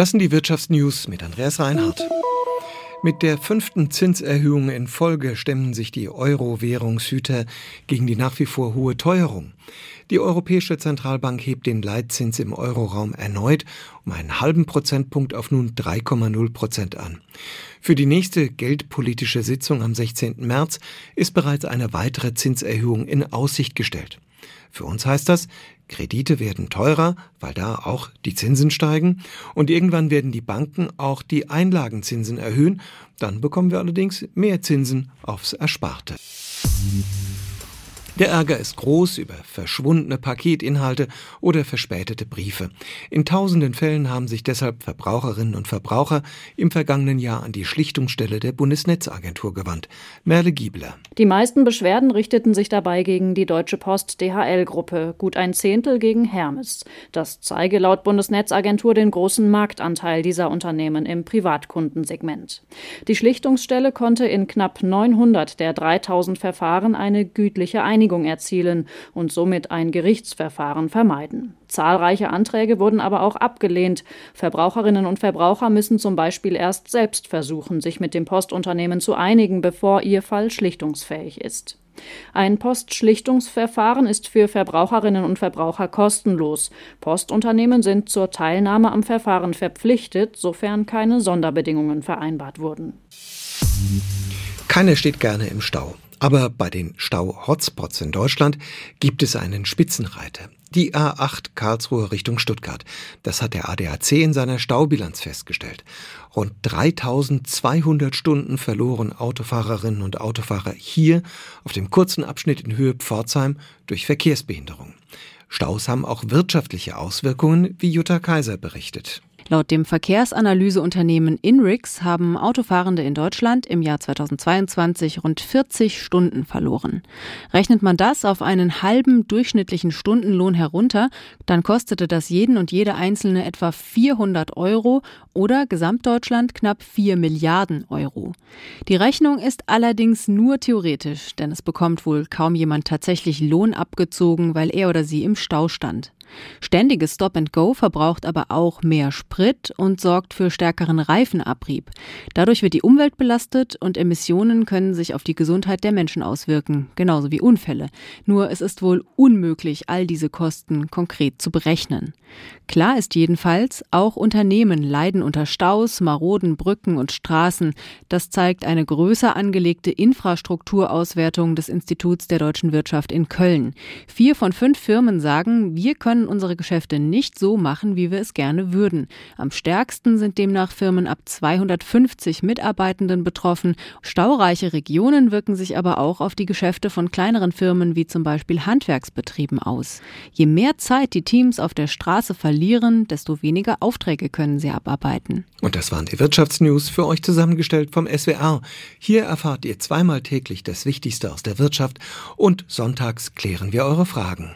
Das sind die Wirtschaftsnews mit Andreas Reinhardt. Mit der fünften Zinserhöhung in Folge stemmen sich die Euro-Währungshüter gegen die nach wie vor hohe Teuerung. Die Europäische Zentralbank hebt den Leitzins im Euroraum erneut um einen halben Prozentpunkt auf nun 3,0 Prozent an. Für die nächste geldpolitische Sitzung am 16. März ist bereits eine weitere Zinserhöhung in Aussicht gestellt. Für uns heißt das, Kredite werden teurer, weil da auch die Zinsen steigen, und irgendwann werden die Banken auch die Einlagenzinsen erhöhen, dann bekommen wir allerdings mehr Zinsen aufs Ersparte. Der Ärger ist groß über verschwundene Paketinhalte oder verspätete Briefe. In tausenden Fällen haben sich deshalb Verbraucherinnen und Verbraucher im vergangenen Jahr an die Schlichtungsstelle der Bundesnetzagentur gewandt. Merle Giebler. Die meisten Beschwerden richteten sich dabei gegen die Deutsche Post DHL-Gruppe, gut ein Zehntel gegen Hermes. Das zeige laut Bundesnetzagentur den großen Marktanteil dieser Unternehmen im Privatkundensegment. Die Schlichtungsstelle konnte in knapp 900 der 3000 Verfahren eine gütliche Einigung Einigung erzielen und somit ein Gerichtsverfahren vermeiden. Zahlreiche Anträge wurden aber auch abgelehnt. Verbraucherinnen und Verbraucher müssen zum Beispiel erst selbst versuchen, sich mit dem Postunternehmen zu einigen, bevor ihr Fall schlichtungsfähig ist. Ein Postschlichtungsverfahren ist für Verbraucherinnen und Verbraucher kostenlos. Postunternehmen sind zur Teilnahme am Verfahren verpflichtet, sofern keine Sonderbedingungen vereinbart wurden. Keiner steht gerne im Stau. Aber bei den Stau-Hotspots in Deutschland gibt es einen Spitzenreiter. Die A8 Karlsruhe Richtung Stuttgart. Das hat der ADAC in seiner Staubilanz festgestellt. Rund 3200 Stunden verloren Autofahrerinnen und Autofahrer hier auf dem kurzen Abschnitt in Höhe Pforzheim durch Verkehrsbehinderung. Staus haben auch wirtschaftliche Auswirkungen, wie Jutta Kaiser berichtet. Laut dem Verkehrsanalyseunternehmen Inrix haben Autofahrende in Deutschland im Jahr 2022 rund 40 Stunden verloren. Rechnet man das auf einen halben durchschnittlichen Stundenlohn herunter, dann kostete das jeden und jede Einzelne etwa 400 Euro oder Gesamtdeutschland knapp 4 Milliarden Euro. Die Rechnung ist allerdings nur theoretisch, denn es bekommt wohl kaum jemand tatsächlich Lohn abgezogen, weil er oder sie im Stau stand. Ständiges Stop and Go verbraucht aber auch mehr Sprit und sorgt für stärkeren Reifenabrieb. Dadurch wird die Umwelt belastet und Emissionen können sich auf die Gesundheit der Menschen auswirken, genauso wie Unfälle. Nur es ist wohl unmöglich, all diese Kosten konkret zu berechnen. Klar ist jedenfalls, auch Unternehmen leiden unter Staus, maroden Brücken und Straßen. Das zeigt eine größer angelegte Infrastrukturauswertung des Instituts der deutschen Wirtschaft in Köln. Vier von fünf Firmen sagen, wir können unsere Geschäfte nicht so machen, wie wir es gerne würden. Am stärksten sind demnach Firmen ab 250 Mitarbeitenden betroffen. Staureiche Regionen wirken sich aber auch auf die Geschäfte von kleineren Firmen wie zum Beispiel Handwerksbetrieben aus. Je mehr Zeit die Teams auf der Straße verlieren, desto weniger Aufträge können sie abarbeiten. Und das waren die Wirtschaftsnews für euch zusammengestellt vom SWR. Hier erfahrt ihr zweimal täglich das Wichtigste aus der Wirtschaft und sonntags klären wir eure Fragen.